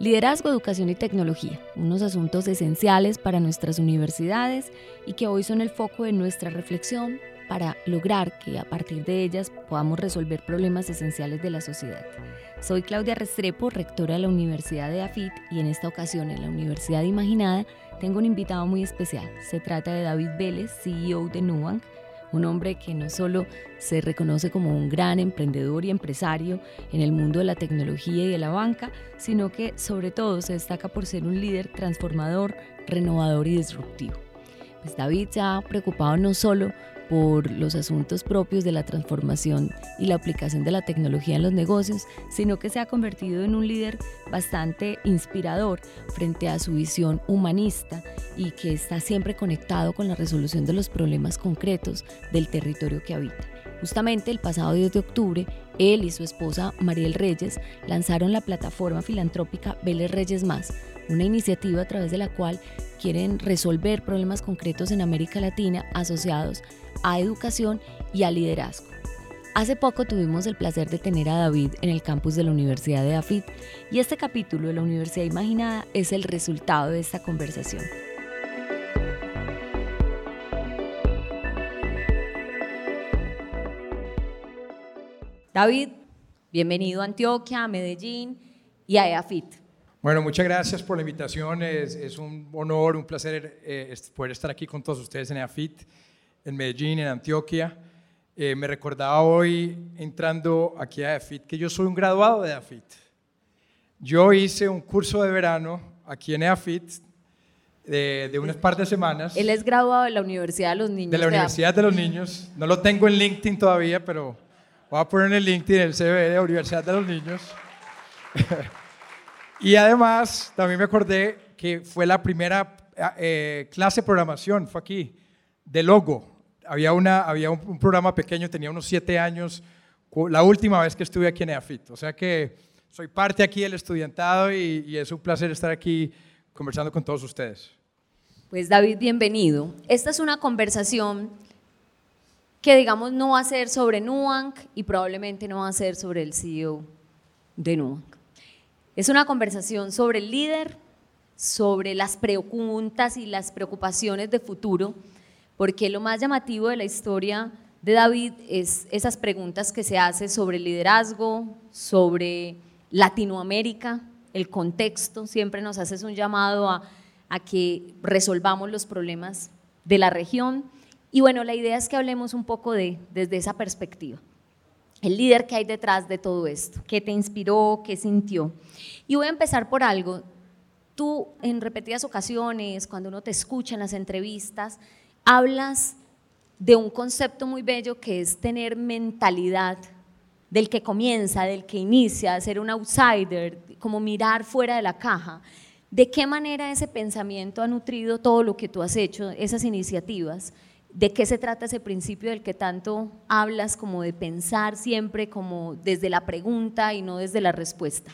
Liderazgo, educación y tecnología, unos asuntos esenciales para nuestras universidades y que hoy son el foco de nuestra reflexión para lograr que a partir de ellas podamos resolver problemas esenciales de la sociedad. Soy Claudia Restrepo, rectora de la Universidad de AFIT y en esta ocasión en la Universidad Imaginada tengo un invitado muy especial. Se trata de David Vélez, CEO de Nubank, un hombre que no solo se reconoce como un gran emprendedor y empresario en el mundo de la tecnología y de la banca, sino que sobre todo se destaca por ser un líder transformador, renovador y disruptivo. Pues David se ha preocupado no solo por los asuntos propios de la transformación y la aplicación de la tecnología en los negocios, sino que se ha convertido en un líder bastante inspirador frente a su visión humanista y que está siempre conectado con la resolución de los problemas concretos del territorio que habita. Justamente el pasado 10 de octubre, él y su esposa Mariel Reyes lanzaron la plataforma filantrópica Vélez Reyes Más, una iniciativa a través de la cual quieren resolver problemas concretos en América Latina asociados a educación y a liderazgo. Hace poco tuvimos el placer de tener a David en el campus de la Universidad de AFIT y este capítulo de la Universidad Imaginada es el resultado de esta conversación. David, bienvenido a Antioquia, a Medellín y a EAFIT. Bueno, muchas gracias por la invitación. Es, un honor, un placer eh, poder estar aquí con todos ustedes en EAFIT en Medellín, en Antioquia. Eh, me recordaba hoy entrando aquí a EAFIT que yo soy un graduado de EAFIT. Yo hice un curso de verano aquí en EAFIT de, de unas par de semanas. Él es graduado de la Universidad de los Niños. De la Universidad de los Niños. No lo tengo en LinkedIn todavía, pero voy a poner en el LinkedIn el CV de la Universidad de los Niños. y además, también me acordé que fue la primera eh, clase de programación, fue aquí de logo. Había, un, programa pequeño, tenía unos siete años, la última vez que estuve aquí en EAFIT. O sea que soy parte aquí del estudiantado y, y es un placer estar aquí conversando con todos ustedes. Pues David, bienvenido. Esta es una conversación que digamos no va a ser sobre Nubank y probablemente no va a ser sobre el CEO de Nubank. Es una conversación sobre el líder, sobre las preguntas y las preocupaciones de futuro porque lo más llamativo de la historia de David es esas preguntas que se hace sobre liderazgo, sobre Latinoamérica, el contexto, siempre nos haces un llamado a, que resolvamos los problemas de la región. Y bueno, la idea es que hablemos un poco de, desde esa perspectiva. El líder que hay detrás de todo esto, qué te inspiró, qué sintió. Y voy a empezar por algo. Tú en repetidas ocasiones, cuando uno te escucha en las entrevistas, hablas de un concepto muy bello que es tener mentalidad del que comienza, del que inicia, ser un outsider, como mirar fuera de la caja. ¿De qué manera ese pensamiento ha nutrido todo lo que tú has hecho, esas iniciativas? ¿De qué se trata ese principio del que tanto hablas, como de pensar siempre como desde la pregunta y no desde la respuesta?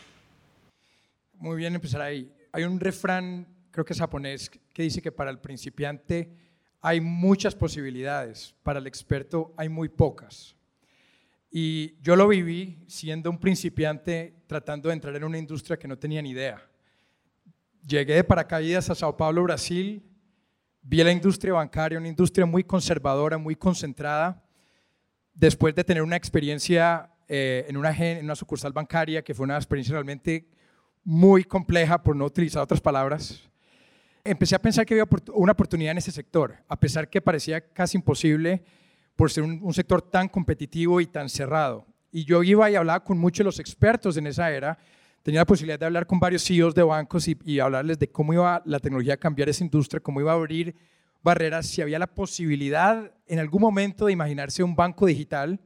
Muy bien empezar ahí. Hay un refrán, creo que es japonés, que dice que para el principiante hay muchas posibilidades, para el experto hay muy pocas. Y yo lo viví siendo un principiante tratando de entrar en una industria que no tenía ni idea. Llegué de paracaídas a Sao Paulo, Brasil, vi la industria bancaria, una industria muy conservadora, muy concentrada. Después de tener una experiencia eh, en, una, en una sucursal bancaria, que fue una experiencia realmente muy compleja, por no utilizar otras palabras, empecé a pensar que había una oportunidad en ese sector, a pesar que parecía casi imposible por ser un, sector tan competitivo y tan cerrado. Y yo iba y hablaba con muchos de los expertos en esa era, tenía la posibilidad de hablar con varios CEOs de bancos y, y hablarles de cómo iba la tecnología a cambiar esa industria, cómo iba a abrir barreras, si había la posibilidad en algún momento de imaginarse un banco digital,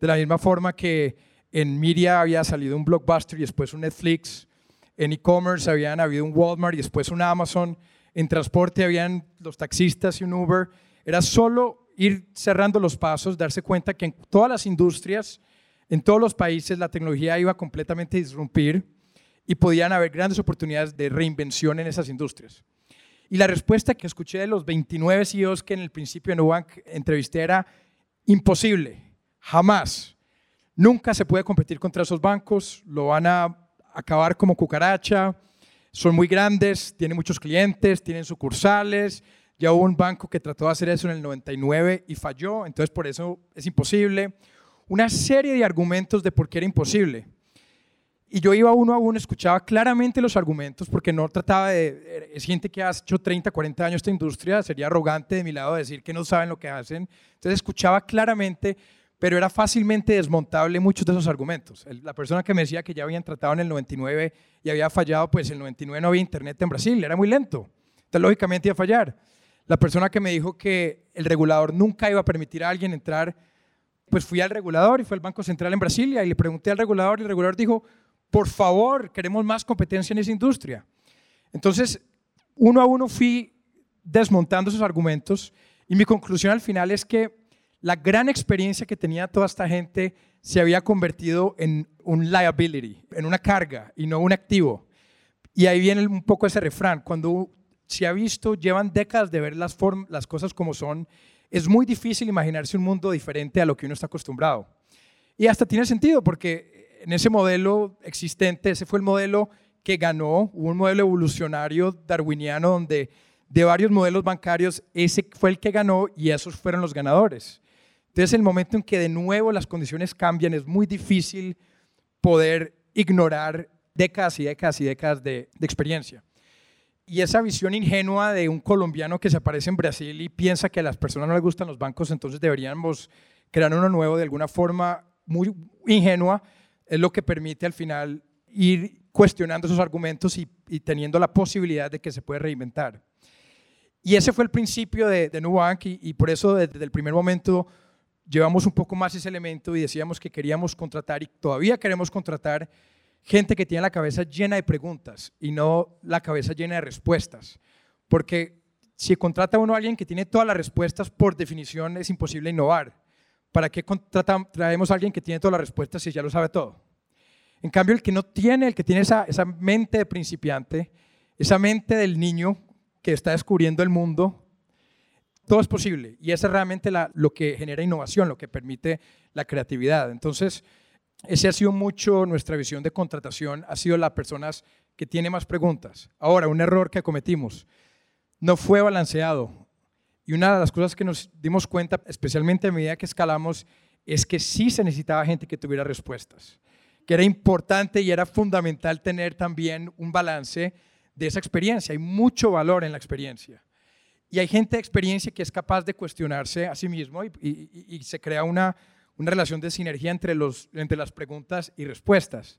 de la misma forma que en Media había salido un Blockbuster y después un Netflix, en e-commerce habían habido un Walmart y después un Amazon, en transporte habían los taxistas y un Uber. Era solo ir cerrando los pasos, darse cuenta que en todas las industrias, en todos los países, la tecnología iba completamente a disrumpir y podían haber grandes oportunidades de reinvención en esas industrias. Y la respuesta que escuché de los 29 CEOs que en el principio de Nubank entrevisté era imposible, jamás. Nunca se puede competir contra esos bancos, lo van a acabar como cucaracha, son muy grandes, tienen muchos clientes, tienen sucursales. Ya hubo un banco que trató de hacer eso en el 99 y falló, entonces por eso es imposible. Una serie de argumentos de por qué era imposible. Y yo iba uno a uno, escuchaba claramente los argumentos, porque no trataba de... Es gente que ha hecho 30, 40 años esta industria, sería arrogante de mi lado decir que no saben lo que hacen. Entonces escuchaba claramente, pero era fácilmente desmontable muchos de esos argumentos. La persona que me decía que ya habían tratado en el 99 y había fallado, pues el 99 no había internet en Brasil, era muy lento. Entonces lógicamente iba a fallar. La persona que me dijo que el regulador nunca iba a permitir a alguien entrar, pues fui al regulador y fue al Banco Central en Brasilia y le pregunté al regulador y el regulador dijo, por favor, queremos más competencia en esa industria. Entonces, uno a uno fui desmontando esos argumentos y mi conclusión al final es que la gran experiencia que tenía toda esta gente se había convertido en un liability, en una carga y no un activo. Y ahí viene un poco ese refrán, cuando se ha visto, llevan décadas de ver las, cosas como son, es muy difícil imaginarse un mundo diferente a lo que uno está acostumbrado. Y hasta tiene sentido, porque en ese modelo existente, ese fue el modelo que ganó, hubo un modelo evolucionario darwiniano donde de varios modelos bancarios, ese fue el que ganó y esos fueron los ganadores. Entonces, el momento en que de nuevo las condiciones cambian, es muy difícil poder ignorar décadas y décadas y décadas de, de experiencia. Y esa visión ingenua de un colombiano que se aparece en Brasil y piensa que a las personas no les gustan los bancos, entonces deberíamos crear uno nuevo de alguna forma muy ingenua, es lo que permite al final ir cuestionando esos argumentos y, teniendo la posibilidad de que se puede reinventar. Y ese fue el principio de, de Nubank y, y por eso desde el primer momento llevamos un poco más ese elemento y decíamos que queríamos contratar y todavía queremos contratar gente que tiene la cabeza llena de preguntas y no la cabeza llena de respuestas. Porque si contrata uno a alguien que tiene todas las respuestas, por definición es imposible innovar. ¿Para qué traemos a alguien que tiene todas las respuestas si ya lo sabe todo? En cambio, el que no tiene, el que tiene esa, esa mente de principiante, esa mente del niño que está descubriendo el mundo, todo es posible. Y eso es realmente lo que genera innovación, lo que permite la creatividad. Entonces, ese ha sido mucho nuestra visión de contratación, ha sido las personas que tienen más preguntas. Ahora, un error que cometimos, no fue balanceado. Y una de las cosas que nos dimos cuenta, especialmente a medida que escalamos, es que sí se necesitaba gente que tuviera respuestas, que era importante y era fundamental tener también un balance de esa experiencia. Hay mucho valor en la experiencia. Y hay gente de experiencia que es capaz de cuestionarse a sí mismo y, se crea una, una relación de sinergia entre, los, entre las preguntas y respuestas.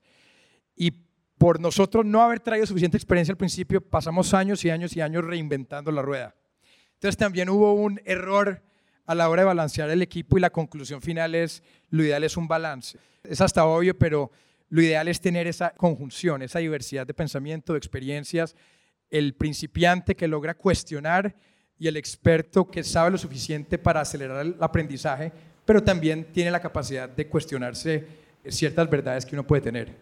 Y por nosotros no haber traído suficiente experiencia al principio, pasamos años y años y años reinventando la rueda. Entonces también hubo un error a la hora de balancear el equipo y la conclusión final es, lo ideal es un balance. Es hasta obvio, pero lo ideal es tener esa conjunción, esa diversidad de pensamiento, de experiencias, el principiante que logra cuestionar y el experto que sabe lo suficiente para acelerar el aprendizaje, pero también tiene la capacidad de cuestionarse ciertas verdades que uno puede tener.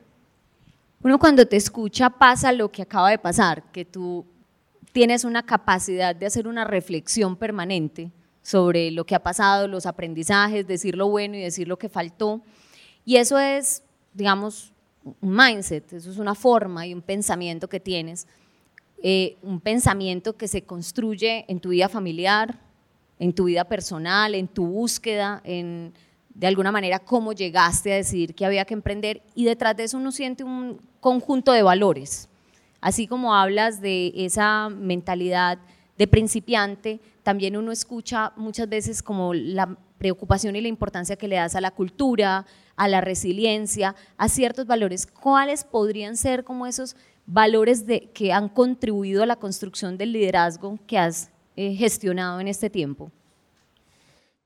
Uno cuando te escucha pasa lo que acaba de pasar, que tú tienes una capacidad de hacer una reflexión permanente sobre lo que ha pasado, los aprendizajes, decir lo bueno y decir lo que faltó. Y eso es, digamos, un mindset, eso es una forma y un pensamiento que tienes, eh, un pensamiento que se construye en tu vida familiar, en tu vida personal, en tu búsqueda, en de alguna manera cómo llegaste a decidir que había que emprender y detrás de eso uno siente un conjunto de valores Así como hablas de esa mentalidad de principiante, también uno escucha muchas veces como la preocupación y la importancia que le das a la cultura, a la resiliencia, a ciertos valores. ¿Cuáles podrían ser como esos valores de, que han contribuido a la construcción del liderazgo que has eh, gestionado en este tiempo?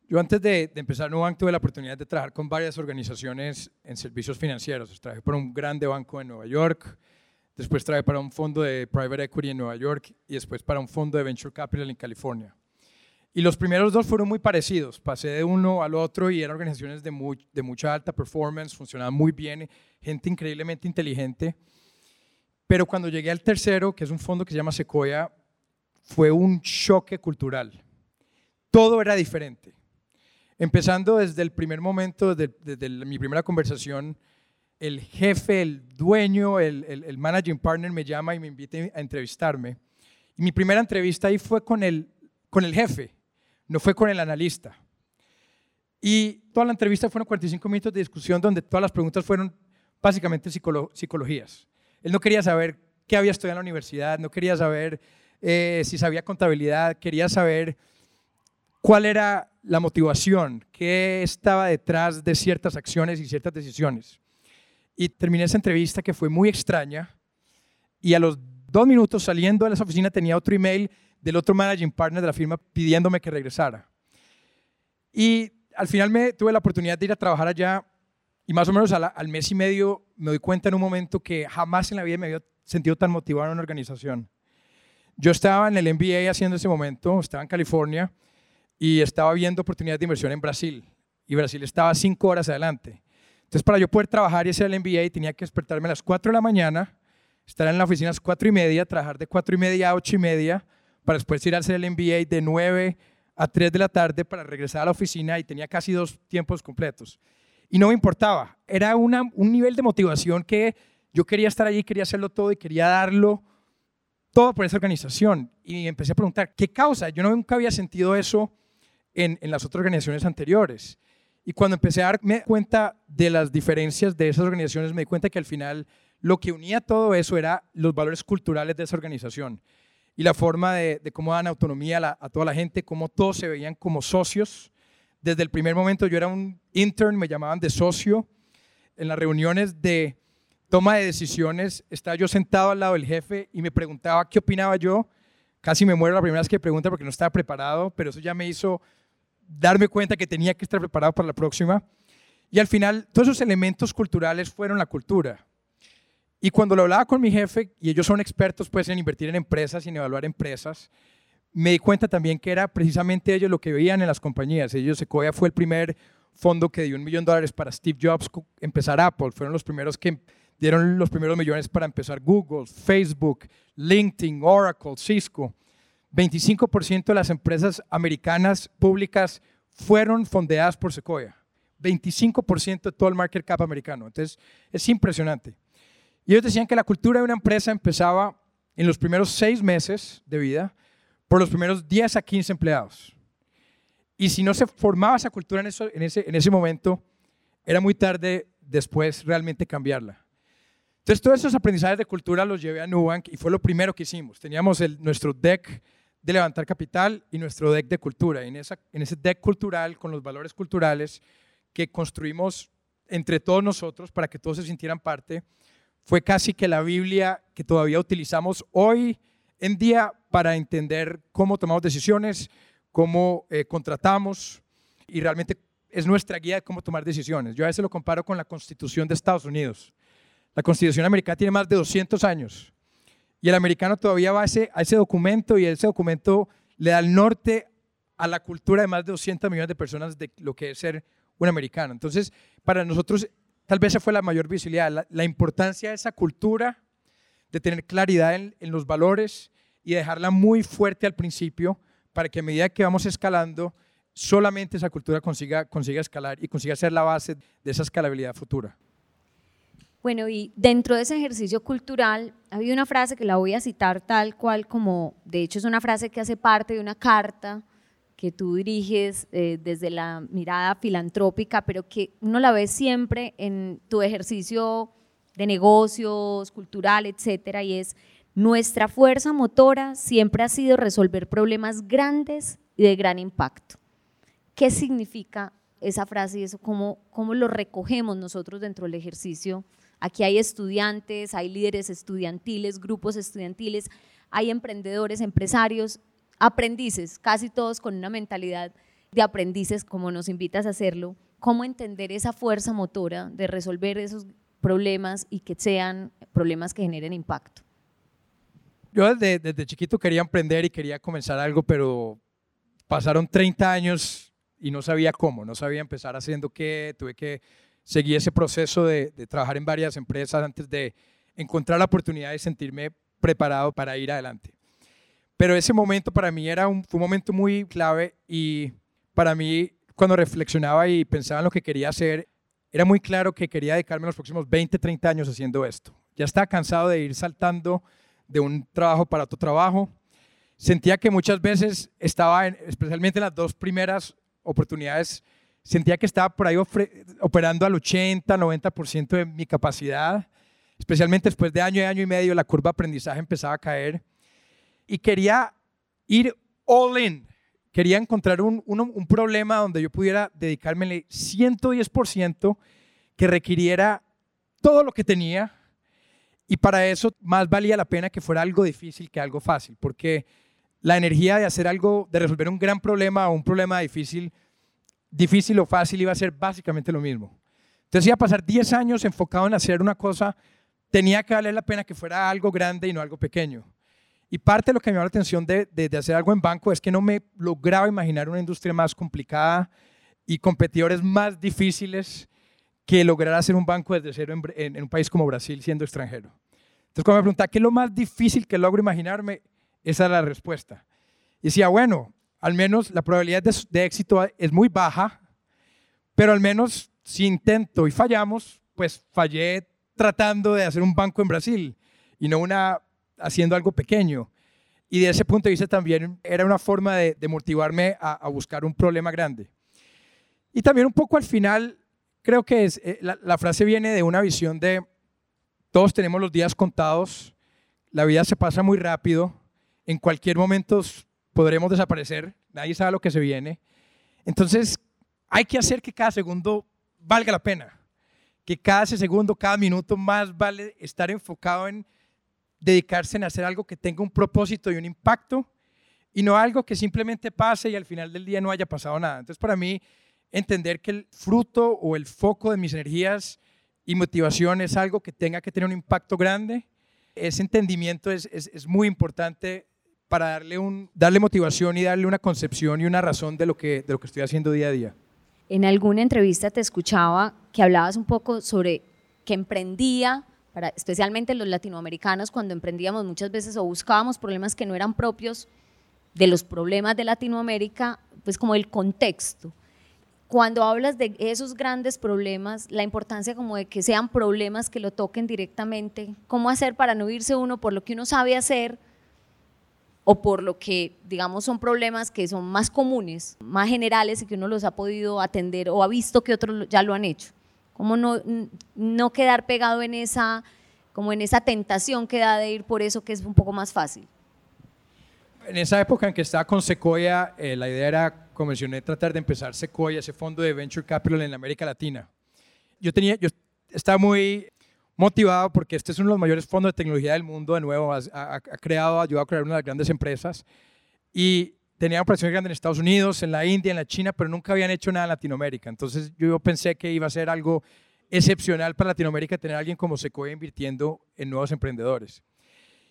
Yo antes de, de, empezar Nubank tuve la oportunidad de trabajar con varias organizaciones en servicios financieros. Trabajé por un grande banco en Nueva York, después trabajé para un fondo de private equity en Nueva York y después para un fondo de venture capital en California. Y los primeros dos fueron muy parecidos. Pasé de uno al otro y eran organizaciones de, de mucha alta performance, funcionaban muy bien, gente increíblemente inteligente. Pero cuando llegué al tercero, que es un fondo que se llama Sequoia, fue un choque cultural. Todo era diferente. Empezando desde el primer momento, desde, mi primera conversación, el jefe, el dueño, el, el, managing partner me llama y me invita a entrevistarme. Y mi primera entrevista ahí fue con el, con el jefe, no fue con el analista. Y toda la entrevista fueron 45 minutos de discusión donde todas las preguntas fueron básicamente psicologías. Él no quería saber qué había estudiado en la universidad, no quería saber eh, si sabía contabilidad, quería saber cuál era la motivación, qué estaba detrás de ciertas acciones y ciertas decisiones. Y terminé esa entrevista que fue muy extraña y a los dos minutos saliendo de esa oficina tenía otro email del otro managing partner de la firma pidiéndome que regresara. Y al final me tuve la oportunidad de ir a trabajar allá y más o menos al, mes y medio me doy cuenta en un momento que jamás en la vida me había sentido tan motivado en una organización. Yo estaba en el MBA haciendo ese momento, estaba en California y estaba viendo oportunidades de inversión en Brasil. Y Brasil estaba cinco horas adelante. Entonces, para yo poder trabajar y hacer el MBA, tenía que despertarme a las 4 de la mañana, estar en la oficina a las 4 y media, trabajar de 4 y media a 8 y media, para después ir a hacer el MBA de 9 a 3 de la tarde para regresar a la oficina y tenía casi dos tiempos completos. Y no me importaba. Era una, un nivel de motivación que yo quería estar allí, quería hacerlo todo y quería darlo todo por esa organización. Y empecé a preguntar, ¿qué causa? Yo nunca había sentido eso en, en, las otras organizaciones anteriores. Y cuando empecé a darme cuenta de las diferencias de esas organizaciones, me di cuenta que al final lo que unía todo eso era los valores culturales de esa organización y la forma de, cómo dan autonomía a, a, toda la gente, cómo todos se veían como socios. Desde el primer momento yo era un intern, me llamaban de socio. En las reuniones de toma de decisiones, estaba yo sentado al lado del jefe y me preguntaba qué opinaba yo. Casi me muero la primera vez que pregunta porque no estaba preparado, pero eso ya me hizo darme cuenta que tenía que estar preparado para la próxima. Y al final, todos esos elementos culturales fueron la cultura. Y cuando lo hablaba con mi jefe, y ellos son expertos pues, en invertir en empresas y en evaluar empresas, me di cuenta también que era precisamente ellos lo que veían en las compañías. Ellos, Sequoia fue el primer fondo que dio un millón de dólares para Steve Jobs empezar Apple. Fueron los primeros que dieron los primeros millones para empezar Google, Facebook, LinkedIn, Oracle, Cisco. 25% de las empresas americanas públicas fueron fondeadas por Sequoia. 25% de todo el market cap americano. Entonces, es impresionante. Y ellos decían que la cultura de una empresa empezaba en los primeros seis meses de vida por los primeros 10 a 15 empleados. Y si no se formaba esa cultura en, eso, en, ese, en ese momento, era muy tarde después realmente cambiarla. Entonces, todos esos aprendizajes de cultura los llevé a Nubank y fue lo primero que hicimos. Teníamos el, nuestro deck de levantar capital y nuestro deck de cultura. Y en, esa, en ese deck cultural, con los valores culturales que construimos entre todos nosotros para que todos se sintieran parte, fue casi que la Biblia que todavía utilizamos hoy en día para entender cómo tomamos decisiones, cómo eh, contratamos y realmente es nuestra guía de cómo tomar decisiones. Yo a veces lo comparo con la Constitución de Estados Unidos. La Constitución americana tiene más de 200 años y el americano todavía va a ese, documento y ese documento le da el norte a la cultura de más de 200 millones de personas de lo que es ser un americano. Entonces, para nosotros, tal vez esa fue la mayor visibilidad, la, importancia de esa cultura, de tener claridad en, los valores y dejarla muy fuerte al principio para que a medida que vamos escalando, solamente esa cultura consiga, consiga escalar y consiga ser la base de esa escalabilidad futura. Bueno, y dentro de ese ejercicio cultural, ha habido una frase que la voy a citar tal cual como, de hecho es una frase que hace parte de una carta que tú diriges eh, desde la mirada filantrópica, pero que uno la ve siempre en tu ejercicio de negocios, cultural, etcétera, y es nuestra fuerza motora siempre ha sido resolver problemas grandes y de gran impacto. ¿Qué significa esa frase y? ¿Cómo, cómo lo recogemos nosotros dentro del ejercicio Aquí hay estudiantes, hay líderes estudiantiles, grupos estudiantiles, hay emprendedores, empresarios, aprendices, casi todos con una mentalidad de aprendices, como nos invitas a hacerlo. ¿Cómo entender esa fuerza motora de resolver esos problemas y que sean problemas que generen impacto? Yo desde, desde chiquito quería emprender y quería comenzar algo, pero pasaron 30 años y no sabía cómo, no sabía empezar haciendo qué, tuve que seguí ese proceso de, trabajar en varias empresas antes de encontrar la oportunidad de sentirme preparado para ir adelante. Pero ese momento para mí era un, fue un momento muy clave y para mí cuando reflexionaba y pensaba en lo que quería hacer, era muy claro que quería dedicarme los próximos 20, 30 años haciendo esto. Ya estaba cansado de ir saltando de un trabajo para otro trabajo. Sentía que muchas veces estaba, especialmente en las dos primeras oportunidades, sentía que estaba por ahí operando al 80, 90% de mi capacidad, especialmente después de año y año y medio la curva aprendizaje empezaba a caer y quería ir all in. Quería encontrar un, un, problema donde yo pudiera dedicarme 110% que requiriera todo lo que tenía y para eso más valía la pena que fuera algo difícil que algo fácil, porque la energía de hacer algo, de resolver un gran problema o un problema difícil, difícil o fácil iba a ser básicamente lo mismo. Entonces iba a pasar 10 años enfocado en hacer una cosa, tenía que valer la pena que fuera algo grande y no algo pequeño. Y parte de lo que me llamó la atención de, de, hacer algo en banco es que no me lograba imaginar una industria más complicada y competidores más difíciles que lograr hacer un banco desde cero en, un país como Brasil siendo extranjero. Entonces, cuando me preguntaba qué es lo más difícil que logro imaginarme, esa era la respuesta. Y decía, bueno, al menos la probabilidad de, éxito es muy baja, pero al menos si intento y fallamos, pues fallé tratando de hacer un banco en Brasil y no una haciendo algo pequeño. Y de ese punto de vista también era una forma de, motivarme a, buscar un problema grande. Y también un poco al final creo que es, eh, la, frase viene de una visión de todos tenemos los días contados, la vida se pasa muy rápido, en cualquier momento podremos desaparecer, nadie sabe lo que se viene. Entonces, hay que hacer que cada segundo valga la pena, que cada segundo, cada minuto más vale estar enfocado en dedicarse en hacer algo que tenga un propósito y un impacto y no algo que simplemente pase y al final del día no haya pasado nada. Entonces, para mí, entender que el fruto o el foco de mis energías y motivación es algo que tenga que tener un impacto grande. Ese entendimiento es, es, muy importante para darle, un, darle motivación y darle una concepción y una razón de lo, que, de lo que estoy haciendo día a día. En alguna entrevista te escuchaba que hablabas un poco sobre que emprendía, para, especialmente los latinoamericanos, cuando emprendíamos muchas veces o buscábamos problemas que no eran propios de los problemas de Latinoamérica, pues como el contexto cuando hablas de esos grandes problemas, la importancia como de que sean problemas que lo toquen directamente, cómo hacer para no irse uno por lo que uno sabe hacer o por lo que, digamos, son problemas que son más comunes, más generales y que uno los ha podido atender o ha visto que otros ya lo han hecho. Cómo no, no quedar pegado en esa, como en esa tentación que da de ir por eso que es un poco más fácil. En esa época en que estaba con Sequoia, eh, la idea era como mencioné, tratar de empezar Sequoia, ese fondo de Venture Capital en América Latina. Yo, tenía, yo estaba muy motivado porque este es uno de los mayores fondos de tecnología del mundo, de nuevo, ha, creado, ha ayudado a crear una de las grandes empresas y tenía operaciones grandes en Estados Unidos, en la India, en la China, pero nunca habían hecho nada en Latinoamérica. Entonces yo pensé que iba a ser algo excepcional para Latinoamérica tener a alguien como Sequoia invirtiendo en nuevos emprendedores.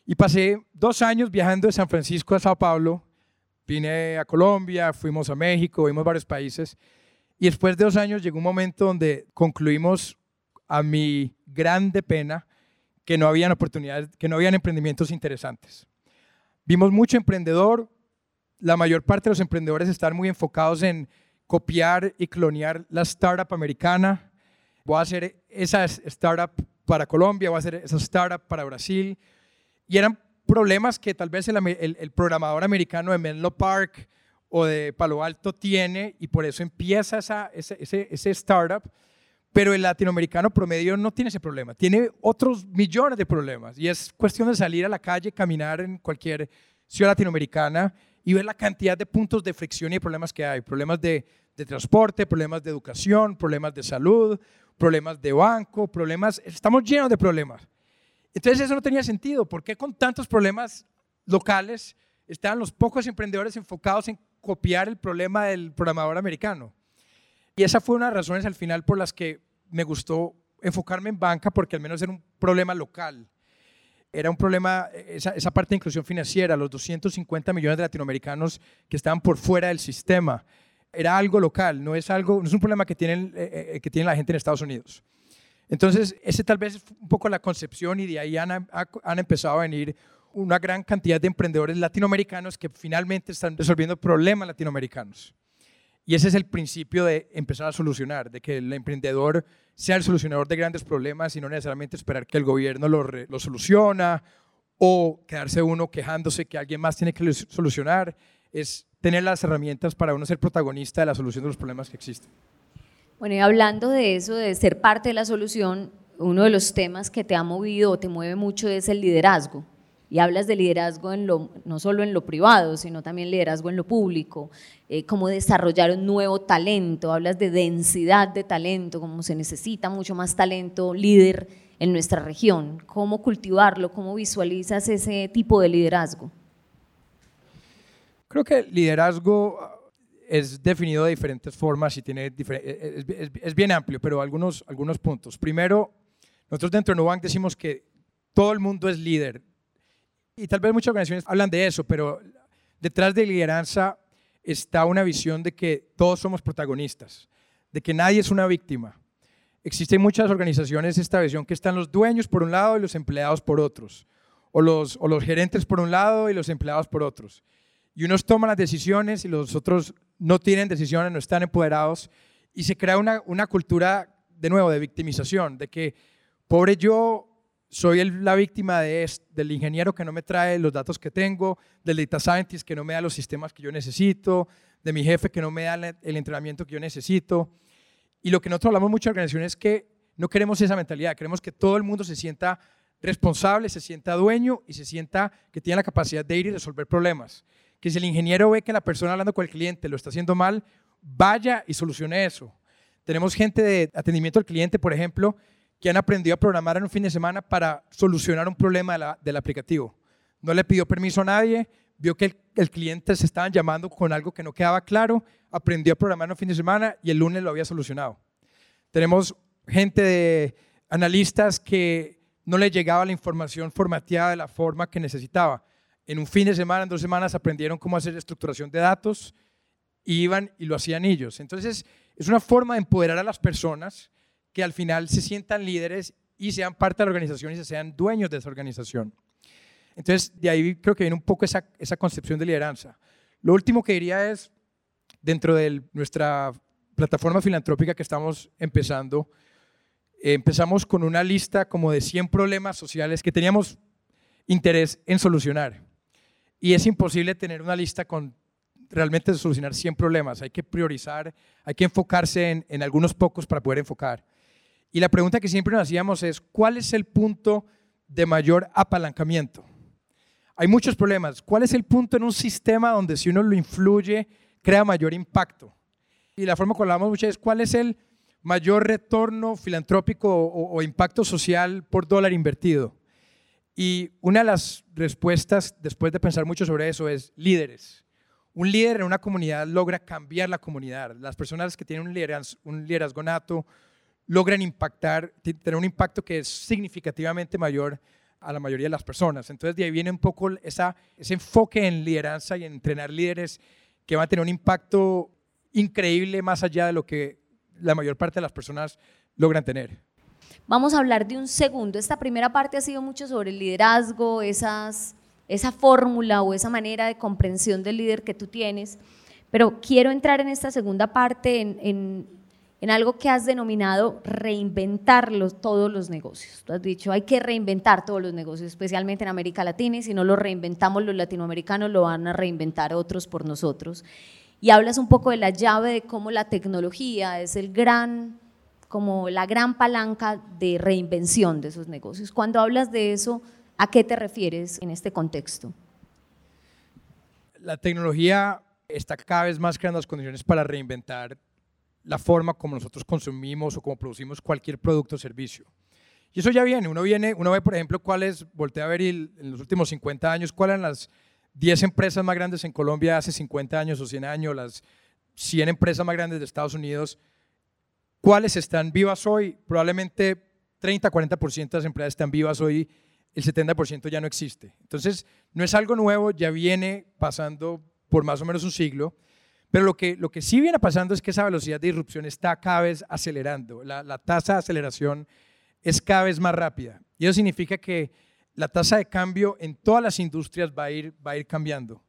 Y pasé dos años viajando de San Francisco a Sao Paulo, Vine a Colombia, fuimos a México, vimos varios países. Y después de dos años llegó un momento donde concluimos, a mi grande pena, que no habían oportunidades, que no habían emprendimientos interesantes. Vimos mucho emprendedor, la mayor parte de los emprendedores están muy enfocados en copiar y clonear la startup americana. Voy a hacer esa startup para Colombia, voy a hacer esa startup para Brasil. Y eran problemas que tal vez el, programador americano de Menlo Park o de Palo Alto tiene y por eso empieza esa, ese, ese, startup, pero el latinoamericano promedio no tiene ese problema, tiene otros millones de problemas y es cuestión de salir a la calle, caminar en cualquier ciudad latinoamericana y ver la cantidad de puntos de fricción y de problemas que hay, problemas de, de transporte, problemas de educación, problemas de salud, problemas de banco, problemas, estamos llenos de problemas. Entonces eso no tenía sentido. ¿Por qué con tantos problemas locales estaban los pocos emprendedores enfocados en copiar el problema del programador americano? Y esa fue una de las razones al final por las que me gustó enfocarme en banca, porque al menos era un problema local. Era un problema, esa, esa parte de inclusión financiera, los 250 millones de latinoamericanos que estaban por fuera del sistema. Era algo local, no es, algo, no es un problema que tienen, eh, eh, que tiene la gente en Estados Unidos. Entonces, ese tal vez es un poco la concepción y de ahí han, empezado a venir una gran cantidad de emprendedores latinoamericanos que finalmente están resolviendo problemas latinoamericanos. Y ese es el principio de empezar a solucionar, de que el emprendedor sea el solucionador de grandes problemas y no necesariamente esperar que el gobierno lo, lo soluciona o quedarse uno quejándose que alguien más tiene que solucionar. Es tener las herramientas para uno ser protagonista de la solución de los problemas que existen. Bueno, y hablando de eso, de ser parte de la solución, uno de los temas que te ha movido o te mueve mucho es el liderazgo. Y hablas de liderazgo en lo, no solo en lo privado, sino también liderazgo en lo público, eh, cómo desarrollar un nuevo talento, hablas de densidad de talento, cómo se necesita mucho más talento líder en nuestra región, cómo cultivarlo, cómo visualizas ese tipo de liderazgo. Creo que liderazgo es definido de diferentes formas y tiene es, bien amplio, pero algunos, algunos puntos. Primero, nosotros dentro de Nubank decimos que todo el mundo es líder. Y tal vez muchas organizaciones hablan de eso, pero detrás de lideranza está una visión de que todos somos protagonistas, de que nadie es una víctima. Existen muchas organizaciones esta visión que están los dueños por un lado y los empleados por otros, o los, o los gerentes por un lado y los empleados por otros. Y unos toman las decisiones y los otros no tienen decisiones, no están empoderados y se crea una, una cultura, de nuevo, de victimización, de que, pobre yo, soy la víctima de del ingeniero que no me trae los datos que tengo, del data scientist que no me da los sistemas que yo necesito, de mi jefe que no me da el entrenamiento que yo necesito. Y lo que nosotros hablamos mucho en organizaciones es que no queremos esa mentalidad, queremos que todo el mundo se sienta responsable, se sienta dueño y se sienta que tiene la capacidad de ir y resolver problemas que si el ingeniero ve que la persona hablando con el cliente lo está haciendo mal, vaya y solucione eso. Tenemos gente de atendimiento al cliente, por ejemplo, que han aprendido a programar en un fin de semana para solucionar un problema del aplicativo. No le pidió permiso a nadie, vio que el, el, cliente se estaban llamando con algo que no quedaba claro, aprendió a programar en un fin de semana y el lunes lo había solucionado. Tenemos gente de analistas que no le llegaba la información formateada de la forma que necesitaba en un fin de semana, en dos semanas, aprendieron cómo hacer estructuración de datos, iban y lo hacían ellos. Entonces, es una forma de empoderar a las personas que al final se sientan líderes y sean parte de la organización y se sean dueños de esa organización. Entonces, de ahí creo que viene un poco esa, esa concepción de lideranza. Lo último que diría es, dentro de nuestra plataforma filantrópica que estamos empezando, eh, empezamos con una lista como de 100 problemas sociales que teníamos interés en solucionar. Y es imposible tener una lista con realmente solucionar 100 problemas. Hay que priorizar, hay que enfocarse en, algunos pocos para poder enfocar. Y la pregunta que siempre nos hacíamos es, ¿cuál es el punto de mayor apalancamiento? Hay muchos problemas. ¿Cuál es el punto en un sistema donde si uno lo influye, crea mayor impacto? Y la forma que hablamos mucho es, ¿cuál es el mayor retorno filantrópico o impacto social por dólar invertido? Y una de las respuestas, después de pensar mucho sobre eso, es líderes. Un líder en una comunidad logra cambiar la comunidad. Las personas que tienen un liderazgo, nato logran impactar, tener un impacto que es significativamente mayor a la mayoría de las personas. Entonces de ahí viene un poco esa, ese enfoque en lideranza y en entrenar líderes que van a tener un impacto increíble más allá de lo que la mayor parte de las personas logran tener. Vamos a hablar de un segundo. Esta primera parte ha sido mucho sobre el liderazgo, esas, esa fórmula o esa manera de comprensión del líder que tú tienes. Pero quiero entrar en esta segunda parte en, en, algo que has denominado reinventar todos los negocios. Tú has dicho, hay que reinventar todos los negocios, especialmente en América Latina, y si no lo reinventamos los latinoamericanos, lo van a reinventar otros por nosotros. Y hablas un poco de la llave de cómo la tecnología es el gran como la gran palanca de reinvención de esos negocios. Cuando hablas de eso, ¿a qué te refieres en este contexto? La tecnología está cada vez más creando las condiciones para reinventar la forma como nosotros consumimos o como producimos cualquier producto o servicio. Y eso ya viene, uno viene, uno ve por ejemplo cuáles, voltea a ver en los últimos 50 años, cuáles eran las 10 empresas más grandes en Colombia hace 50 años o 100 años, las 100 empresas más grandes de Estados Unidos, ¿Cuáles están vivas hoy? Probablemente 30, 40% de las empresas están vivas hoy, el 70% ya no existe. Entonces, no es algo nuevo, ya viene pasando por más o menos un siglo, pero lo que, lo que sí viene pasando es que esa velocidad de disrupción está cada vez acelerando, la, la tasa de aceleración es cada vez más rápida. Y eso significa que la tasa de cambio en todas las industrias va a ir, va a ir cambiando.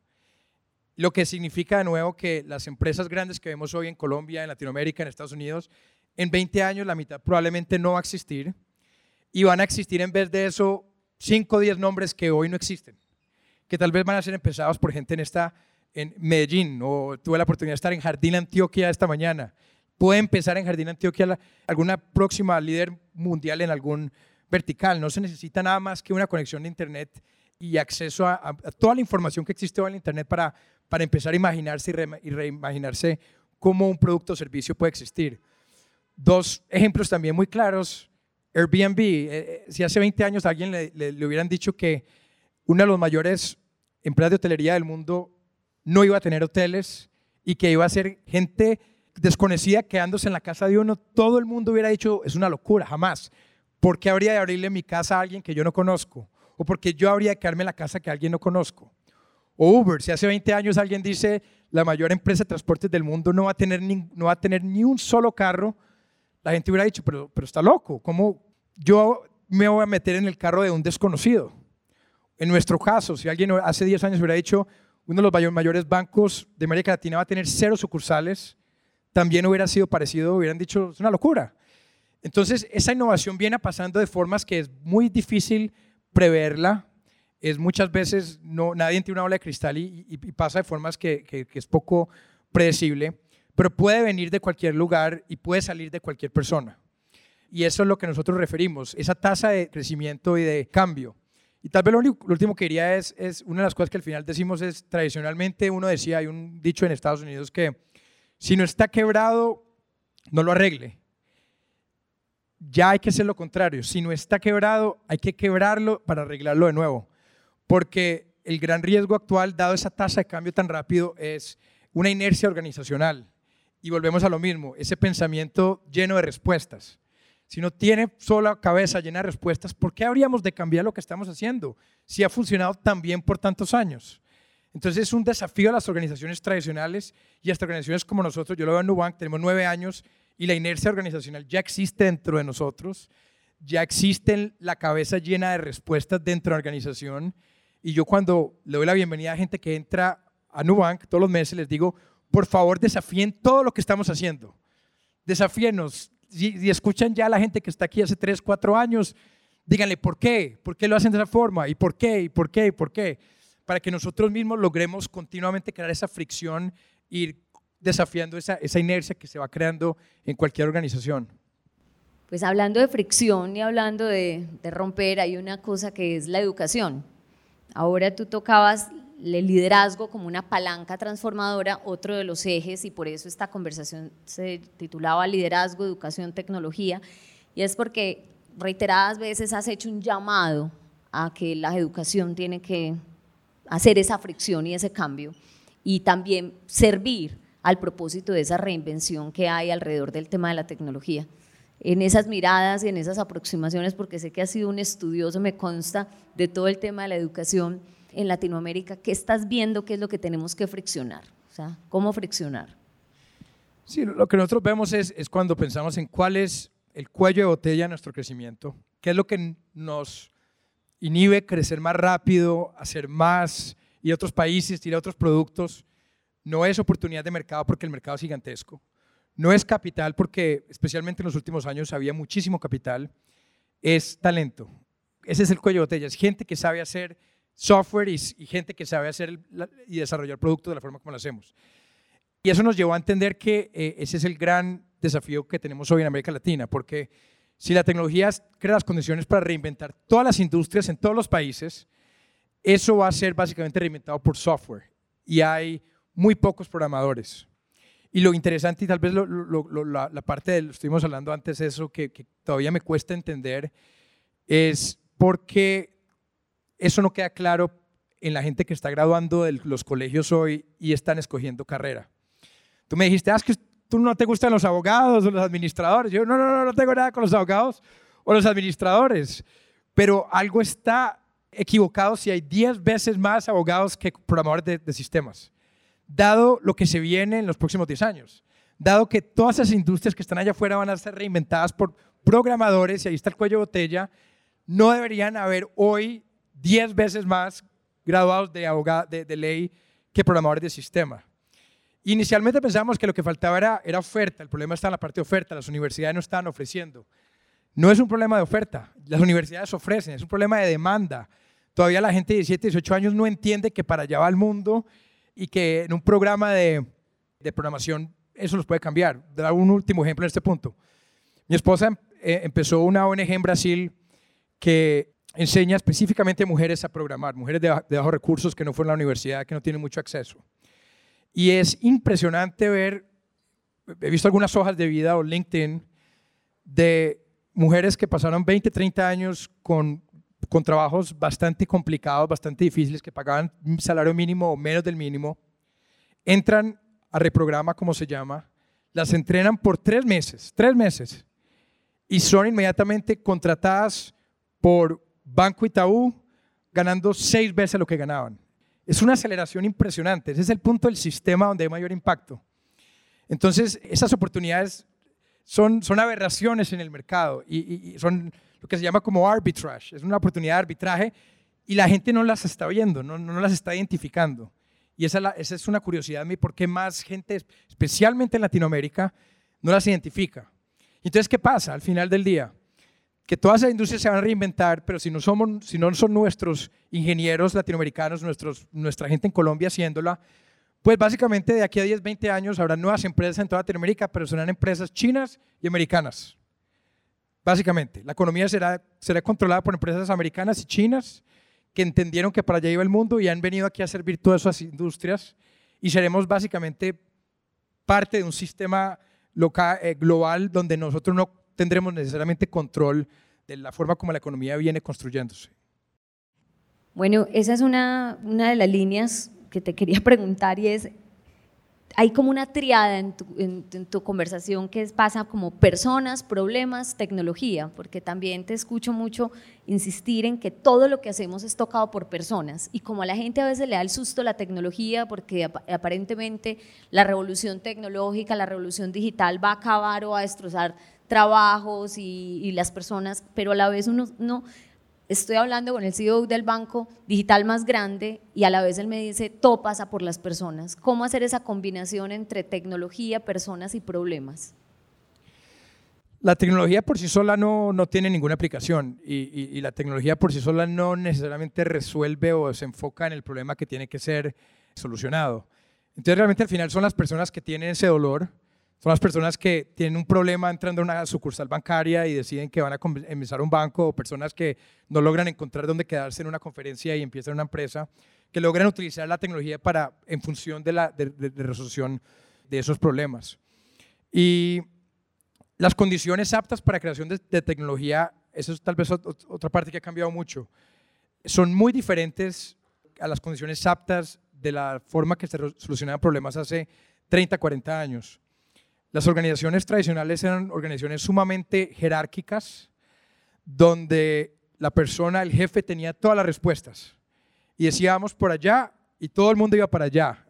lo que significa de nuevo que las empresas grandes que vemos hoy en Colombia, en Latinoamérica, en Estados Unidos, en 20 años la mitad probablemente no va a existir y van a existir en vez de eso 5 o 10 nombres que hoy no existen, que tal vez van a ser empezados por gente en esta en Medellín o tuve la oportunidad de estar en Jardín Antioquia esta mañana. Puede empezar en Jardín Antioquia alguna próxima líder mundial en algún vertical. No se necesita nada más que una conexión de Internet y acceso a, toda la información que existe hoy en Internet para, para empezar a imaginarse y, reimaginarse cómo un producto o servicio puede existir. Dos ejemplos también muy claros. Airbnb, eh, eh, si hace 20 años alguien le, le, hubieran dicho que una de las mayores empresas de hotelería del mundo no iba a tener hoteles y que iba a ser gente desconocida quedándose en la casa de uno, todo el mundo hubiera dicho, es una locura, jamás. ¿Por qué habría de abrirle mi casa a alguien que yo no conozco? ¿O por qué yo habría de quedarme en la casa que alguien no conozco? O Uber, si hace 20 años alguien dice, la mayor empresa de transportes del mundo no va a tener no va a tener ni un solo carro, la gente hubiera dicho, pero, pero está loco, ¿cómo yo me voy a meter en el carro de un desconocido? En nuestro caso, si alguien hace 10 años hubiera dicho, uno de los mayores bancos de América Latina va a tener cero sucursales, también hubiera sido parecido, hubieran dicho, es una locura. Entonces, esa innovación viene pasando de formas que es muy difícil preverla, es muchas veces, no, nadie tiene una bola de cristal y, pasa de formas que, que, es poco predecible, pero puede venir de cualquier lugar y puede salir de cualquier persona. Y eso es lo que nosotros referimos, esa tasa de crecimiento y de cambio. Y tal vez lo, último que diría es, es, una de las cosas que al final decimos es, tradicionalmente uno decía, hay un dicho en Estados Unidos que si no está quebrado, no lo arregle. Ya hay que hacer lo contrario. Si no está quebrado, hay que quebrarlo para arreglarlo de nuevo. Porque el gran riesgo actual, dado esa tasa de cambio tan rápido, es una inercia organizacional. Y volvemos a lo mismo, ese pensamiento lleno de respuestas si no tiene sola cabeza llena de respuestas, ¿por qué habríamos de cambiar lo que estamos haciendo si ha funcionado tan bien por tantos años? Entonces es un desafío a las organizaciones tradicionales y a las organizaciones como nosotros. Yo lo veo en Nubank, tenemos nueve años y la inercia organizacional ya existe dentro de nosotros, ya existe la cabeza llena de respuestas dentro de la organización. Y yo cuando le doy la bienvenida a gente que entra a Nubank todos los meses, les digo, por favor desafíen todo lo que estamos haciendo. Desafíenos, si, escuchan ya a la gente que está aquí hace 3, 4 años, díganle por qué, por qué lo hacen de esa forma, y por qué, y por qué, y por qué, para que nosotros mismos logremos continuamente crear esa fricción, ir desafiando esa, inercia que se va creando en cualquier organización. Pues hablando de fricción y hablando de romper, hay una cosa que es la educación. Ahora tú tocabas el liderazgo como una palanca transformadora, otro de los ejes, y por eso esta conversación se titulaba Liderazgo, Educación, Tecnología, y es porque reiteradas veces has hecho un llamado a que la educación tiene que hacer esa fricción y ese cambio, y también servir al propósito de esa reinvención que hay alrededor del tema de la tecnología. En esas miradas y en esas aproximaciones, porque sé que has sido un estudioso, me consta, de todo el tema de la educación, en Latinoamérica, ¿qué estás viendo qué es lo que tenemos que friccionar? O sea, ¿cómo friccionar? Sí, lo que nosotros vemos es, es cuando pensamos en cuál es el cuello de botella de nuestro crecimiento, qué es lo que nos inhibe crecer más rápido, hacer más, y otros países, tirar otros productos. No es oportunidad de mercado porque el mercado es gigantesco. No es capital porque, especialmente en los últimos años, había muchísimo capital. Es talento. Ese es el cuello de botella. Es gente que sabe hacer software y, gente que sabe hacer y desarrollar productos de la forma como lo hacemos. Y eso nos llevó a entender que eh, ese es el gran desafío que tenemos hoy en América Latina, porque si la tecnología crea las condiciones para reinventar todas las industrias en todos los países, eso va a ser básicamente reinventado por software. Y hay muy pocos programadores. Y lo interesante, y tal vez la, parte de lo que estuvimos hablando antes, eso que, que todavía me cuesta entender, es por qué eso no queda claro en la gente que está graduando de los colegios hoy y están escogiendo carrera. Tú me dijiste, ah, es que tú no te gustan los abogados o los administradores. Yo, no, no, no, no tengo nada con los abogados o los administradores. Pero algo está equivocado si hay 10 veces más abogados que programadores de, de sistemas, dado lo que se viene en los próximos 10 años, dado que todas esas industrias que están allá afuera van a ser reinventadas por programadores, y ahí está el cuello de botella, no deberían haber hoy 10 veces más graduados de, abogado, de, ley que programadores de sistema. Inicialmente pensábamos que lo que faltaba era, oferta, el problema está en la parte de oferta, las universidades no estaban ofreciendo. No es un problema de oferta, las universidades ofrecen, es un problema de demanda. Todavía la gente de 17, 18 años no entiende que para allá va el mundo y que en un programa de, de programación eso los puede cambiar. Dar un último ejemplo en este punto. Mi esposa eh, empezó una ONG en Brasil que enseña específicamente a mujeres a programar, mujeres de, de bajos recursos que no fueron a la universidad, que no tienen mucho acceso. Y es impresionante ver, he visto algunas hojas de vida o LinkedIn de mujeres que pasaron 20, 30 años con, con trabajos bastante complicados, bastante difíciles, que pagaban un salario mínimo o menos del mínimo, entran a reprograma, como se llama, las entrenan por tres meses, tres meses, y son inmediatamente contratadas por Banco Itaú, ganando seis veces lo que ganaban. Es una aceleración impresionante, ese es el punto del sistema donde hay mayor impacto. Entonces, esas oportunidades son, aberraciones en el mercado y, son lo que se llama como arbitrage, es una oportunidad de arbitraje y la gente no las está viendo, no, no las está identificando. Y esa, esa es una curiosidad de mí, ¿por qué más gente, especialmente en Latinoamérica, no las identifica? Entonces, ¿qué pasa al final del día? Que todas esas industrias se van a reinventar, pero si no, somos, si no son nuestros ingenieros latinoamericanos, nuestros, nuestra gente en Colombia haciéndola, pues básicamente de aquí a 10, 20 años habrá nuevas empresas en toda Latinoamérica, pero serán empresas chinas y americanas. Básicamente, la economía será, será controlada por empresas americanas y chinas que entendieron que para allá iba el mundo y han venido aquí a servir todas esas industrias y seremos básicamente parte de un sistema local, eh, global donde nosotros no tendremos necesariamente control de la forma como la economía viene construyéndose. Bueno, esa es una, una de las líneas que te quería preguntar y es, hay como una triada en tu, conversación que pasa como personas, problemas, tecnología, porque también te escucho mucho insistir en que todo lo que hacemos es tocado por personas y como a la gente a veces le da el susto la tecnología, porque aparentemente la revolución tecnológica, la revolución digital va a acabar o a destrozar trabajos y, y las personas, pero a la vez uno no estoy hablando con el CEO del banco digital más grande y a la vez él me dice, todo pasa por las personas. ¿Cómo hacer esa combinación entre tecnología, personas y problemas? La tecnología por sí sola no, no tiene ninguna aplicación y, y, la tecnología por sí sola no necesariamente resuelve o se enfoca en el problema que tiene que ser solucionado. Entonces realmente al final son las personas que tienen ese dolor, son las personas que tienen un problema entrando a una sucursal bancaria y deciden que van a empezar un banco, o personas que no logran encontrar dónde quedarse en una conferencia y empiezan una empresa, que logran utilizar la tecnología para, en función de la resolución de esos problemas. Y las condiciones aptas para creación de, de tecnología, eso es tal vez otra parte que ha cambiado mucho, son muy diferentes a las condiciones aptas de la forma que se solucionaban problemas hace 30, 40 años. Las organizaciones tradicionales eran organizaciones sumamente jerárquicas, donde la persona, el jefe, tenía todas las respuestas. Y decíamos por allá y todo el mundo iba para allá.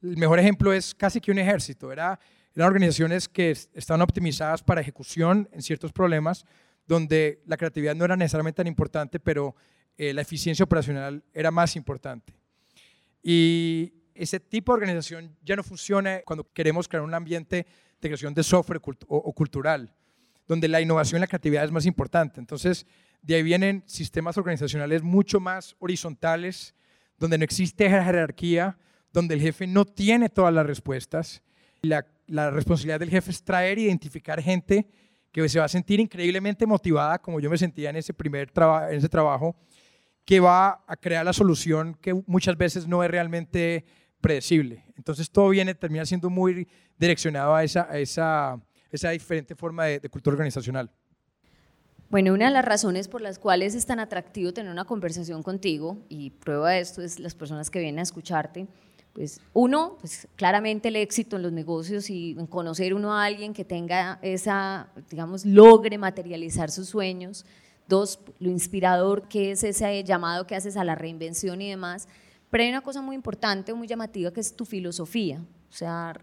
El mejor ejemplo es casi que un ejército. Era, eran organizaciones que estaban optimizadas para ejecución en ciertos problemas, donde la creatividad no era necesariamente tan importante, pero eh, la eficiencia operacional era más importante. Y ese tipo de organización ya no funciona cuando queremos crear un ambiente integración de software o, cultural, donde la innovación y la creatividad es más importante. Entonces, de ahí vienen sistemas organizacionales mucho más horizontales, donde no existe jerarquía, donde el jefe no tiene todas las respuestas. La, la responsabilidad del jefe es traer e identificar gente que se va a sentir increíblemente motivada, como yo me sentía en ese primer en ese trabajo, que va a crear la solución que muchas veces no es realmente predecible. Entonces todo viene, termina siendo muy direccionado a esa, esa, esa diferente forma de, cultura organizacional. Bueno, una de las razones por las cuales es tan atractivo tener una conversación contigo, y prueba de esto es las personas que vienen a escucharte, pues uno, pues claramente el éxito en los negocios y en conocer uno a alguien que tenga esa, digamos, logre materializar sus sueños. Dos, lo inspirador que es ese llamado que haces a la reinvención y demás. Pero hay una cosa muy importante, muy llamativa, que es tu filosofía. O sea,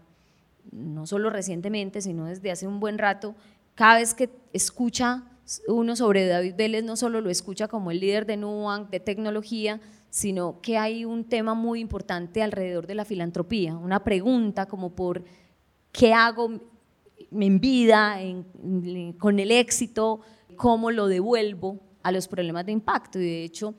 no solo recientemente, sino desde hace un buen rato, cada vez que escucha uno sobre David Vélez no solo lo escucha como el líder de Nubank, de tecnología, sino que hay un tema muy importante alrededor de la filantropía, una pregunta como por qué hago en vida, con el éxito, cómo lo devuelvo a los problemas de impacto. Y de hecho,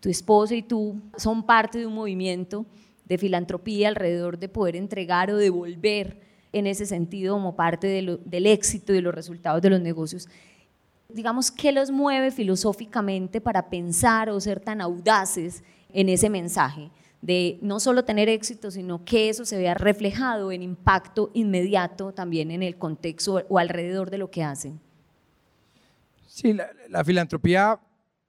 tu esposa y tú son parte de un movimiento de filantropía alrededor de poder entregar o devolver en ese sentido como parte del éxito y de los resultados de los negocios. Digamos, ¿qué los mueve filosóficamente para pensar o ser tan audaces en ese mensaje? de no solo tener éxito, sino que eso se vea reflejado en impacto inmediato también en el contexto o alrededor de lo que hacen. Sí, la, filantropía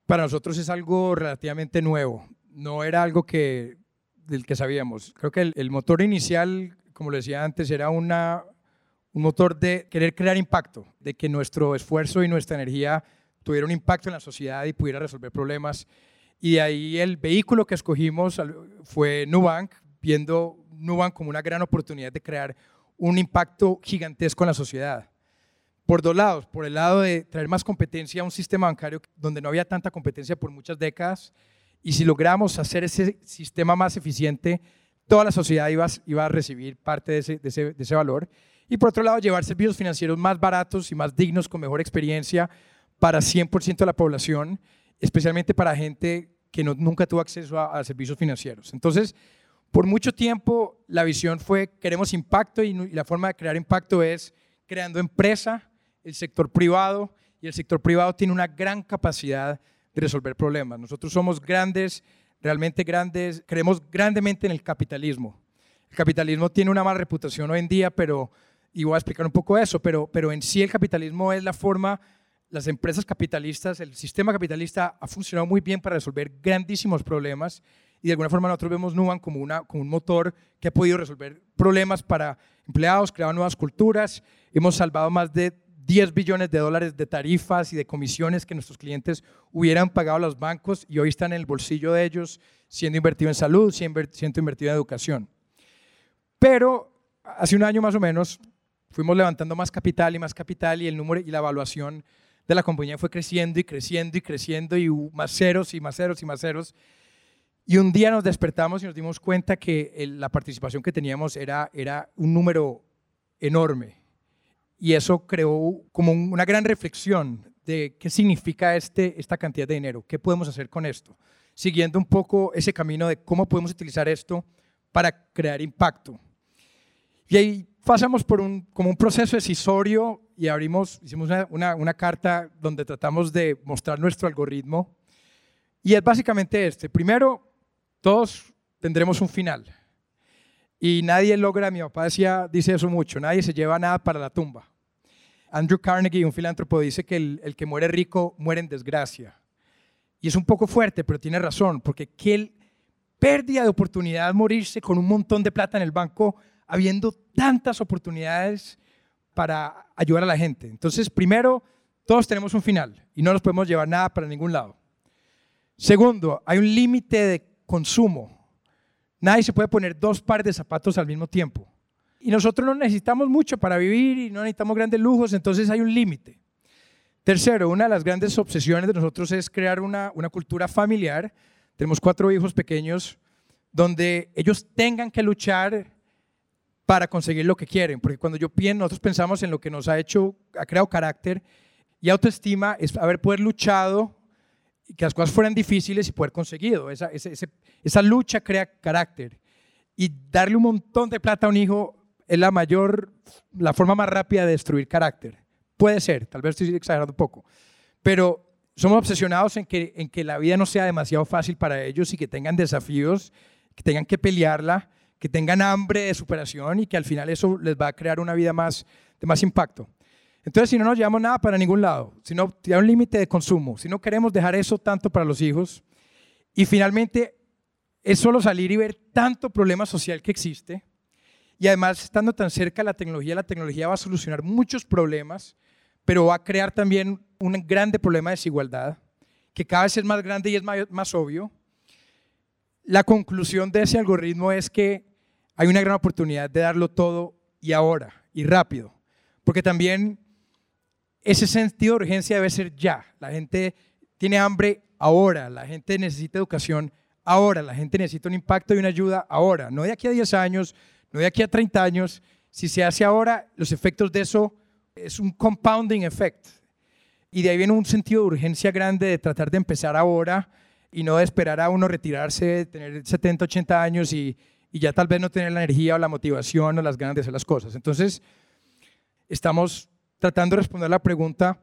para nosotros es algo relativamente nuevo. No era algo que, del que sabíamos. Creo que el, motor inicial, como lo decía antes, era una, un motor de querer crear impacto, de que nuestro esfuerzo y nuestra energía tuviera un impacto en la sociedad y pudiera resolver problemas. Y ahí el vehículo que escogimos fue Nubank, viendo Nubank como una gran oportunidad de crear un impacto gigantesco en la sociedad por dos lados. Por el lado de traer más competencia a un sistema bancario donde no había tanta competencia por muchas décadas. Y si logramos hacer ese sistema más eficiente, toda la sociedad iba, iba a recibir parte de ese, de, ese, de ese valor. Y por otro lado, llevar servicios financieros más baratos y más dignos, con mejor experiencia para 100% de la población, especialmente para gente que no, nunca tuvo acceso a, a, servicios financieros. Entonces, por mucho tiempo la visión fue, queremos impacto y, y la forma de crear impacto es creando empresa el sector privado y el sector privado tiene una gran capacidad de resolver problemas. Nosotros somos grandes, realmente grandes, creemos grandemente en el capitalismo. El capitalismo tiene una mala reputación hoy en día, pero, y voy a explicar un poco eso, pero, pero en sí el capitalismo es la forma, las empresas capitalistas, el sistema capitalista ha funcionado muy bien para resolver grandísimos problemas y de alguna forma nosotros vemos Nuban como, una, como un motor que ha podido resolver problemas para empleados, creado nuevas culturas, hemos salvado más de 10 billones de dólares de tarifas y de comisiones que nuestros clientes hubieran pagado a los bancos y hoy están en el bolsillo de ellos siendo invertido en salud, siendo invertido en educación. Pero hace un año más o menos fuimos levantando más capital y más capital y el número y la evaluación de la compañía fue creciendo y creciendo y creciendo y más ceros y más ceros y más ceros. Y un día nos despertamos y nos dimos cuenta que la participación que teníamos era, era un número enorme y eso creó como una gran reflexión de qué significa este, esta cantidad de dinero, qué podemos hacer con esto, siguiendo un poco ese camino de cómo podemos utilizar esto para crear impacto. Y ahí pasamos por un, como un proceso decisorio y abrimos, hicimos una, una carta donde tratamos de mostrar nuestro algoritmo. Y es básicamente este. Primero, todos tendremos un final. Y nadie logra, mi papá decía, dice eso mucho, nadie se lleva nada para la tumba. Andrew Carnegie, un filántropo, dice que el, que muere rico muere en desgracia. Y es un poco fuerte, pero tiene razón, porque qué pérdida de oportunidad morirse con un montón de plata en el banco, habiendo tantas oportunidades para ayudar a la gente. Entonces, primero, todos tenemos un final y no nos podemos llevar nada para ningún lado. Segundo, hay un límite de consumo. Nadie se puede poner dos pares de zapatos al mismo tiempo. Y nosotros no necesitamos mucho para vivir y no necesitamos grandes lujos, entonces hay un límite. Tercero, una de las grandes obsesiones de nosotros es crear una, una cultura familiar. Tenemos cuatro hijos pequeños donde ellos tengan que luchar para conseguir lo que quieren, porque cuando yo pienso, nosotros pensamos en lo que nos ha hecho, ha creado carácter y autoestima, es haber poder luchado que las cosas fueran difíciles y poder conseguido. Esa, esa, lucha crea carácter. Y darle un montón de plata a un hijo es la mayor, la forma más rápida de destruir carácter. Puede ser, tal vez estoy exagerando un poco, pero somos obsesionados en que, en que la vida no sea demasiado fácil para ellos y que tengan desafíos, que tengan que pelearla, que tengan hambre de superación y que al final eso les va a crear una vida más, de más impacto. Entonces, si no nos llevamos nada para ningún lado, si no hay un límite de consumo, si no queremos dejar eso tanto para los hijos, y finalmente es solo salir y ver tanto problema social que existe, y además estando tan cerca de la tecnología, la tecnología va a solucionar muchos problemas, pero va a crear también un grande problema de desigualdad, que cada vez es más grande y es más, más obvio. La conclusión de ese algoritmo es que hay una gran oportunidad de darlo todo y ahora, y rápido, porque también ese sentido de urgencia debe ser ya. La gente tiene hambre ahora, la gente necesita educación ahora, la gente necesita un impacto y una ayuda ahora, no de aquí a 10 años, no de aquí a 30 años. Si se hace ahora, los efectos de eso es un compounding effect. Y de ahí viene un sentido de urgencia grande de tratar de empezar ahora y no de esperar a uno retirarse, tener 70, 80 años y, ya tal vez no tener la energía o la motivación o las ganas de hacer las cosas. Entonces, estamos tratando de responder la pregunta,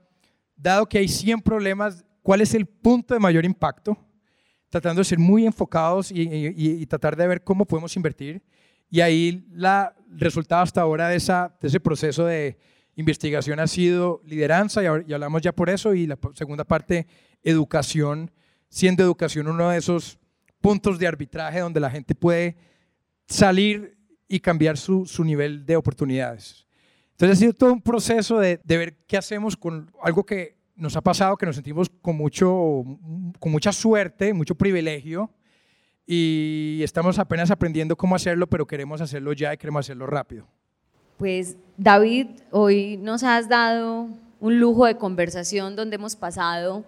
dado que hay 100 problemas, ¿cuál es el punto de mayor impacto? Tratando de ser muy enfocados y, tratar de ver cómo podemos invertir. Y ahí la, el resultado hasta ahora de, esa, de ese proceso de investigación ha sido lideranza, y, hablamos ya por eso, y la segunda parte, educación, siendo educación uno de esos puntos de arbitraje donde la gente puede salir y cambiar su, su nivel de oportunidades. Entonces ha sido todo un proceso de, ver qué hacemos con algo que nos ha pasado, que nos sentimos con, mucho, con mucha suerte, mucho privilegio, y estamos apenas aprendiendo cómo hacerlo, pero queremos hacerlo ya y queremos hacerlo rápido. Pues David, hoy nos has dado un lujo de conversación donde hemos pasado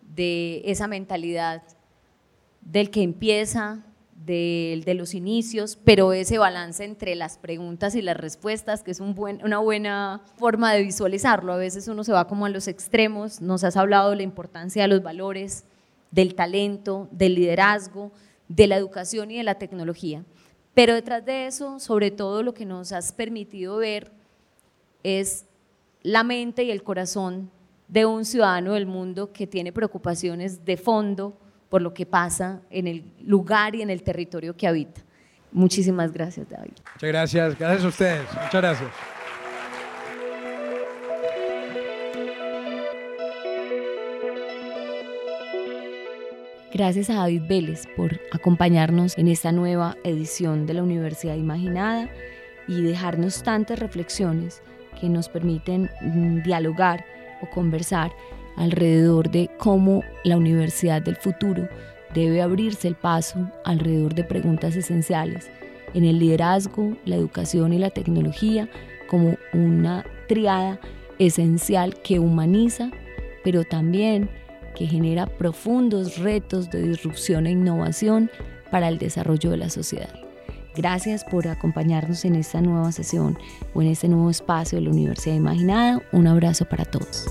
de esa mentalidad del que empieza, de, los inicios, pero ese balance entre las preguntas y las respuestas, que es una buena forma de visualizarlo. A veces uno se va como a los extremos, nos has hablado de la importancia de los valores, del talento, del liderazgo, de la educación y de la tecnología. Pero detrás de eso, sobre todo lo que nos has permitido ver es la mente y el corazón de un ciudadano del mundo que tiene preocupaciones de fondo, por lo que pasa en el lugar y en el territorio que habita. Muchísimas gracias, David. Muchas gracias, gracias a ustedes. Muchas gracias. Gracias a David Vélez por acompañarnos en esta nueva edición de la Universidad Imaginada y dejarnos tantas reflexiones que nos permiten mm, dialogar o conversar alrededor de cómo la universidad del futuro debe abrirse el paso alrededor de preguntas esenciales en el liderazgo, la educación y la tecnología como una triada esencial que humaniza, pero también que genera profundos retos de disrupción e innovación para el desarrollo de la sociedad. Gracias por acompañarnos en esta nueva sesión o en este nuevo espacio de la Universidad Imaginada. Un abrazo para todos.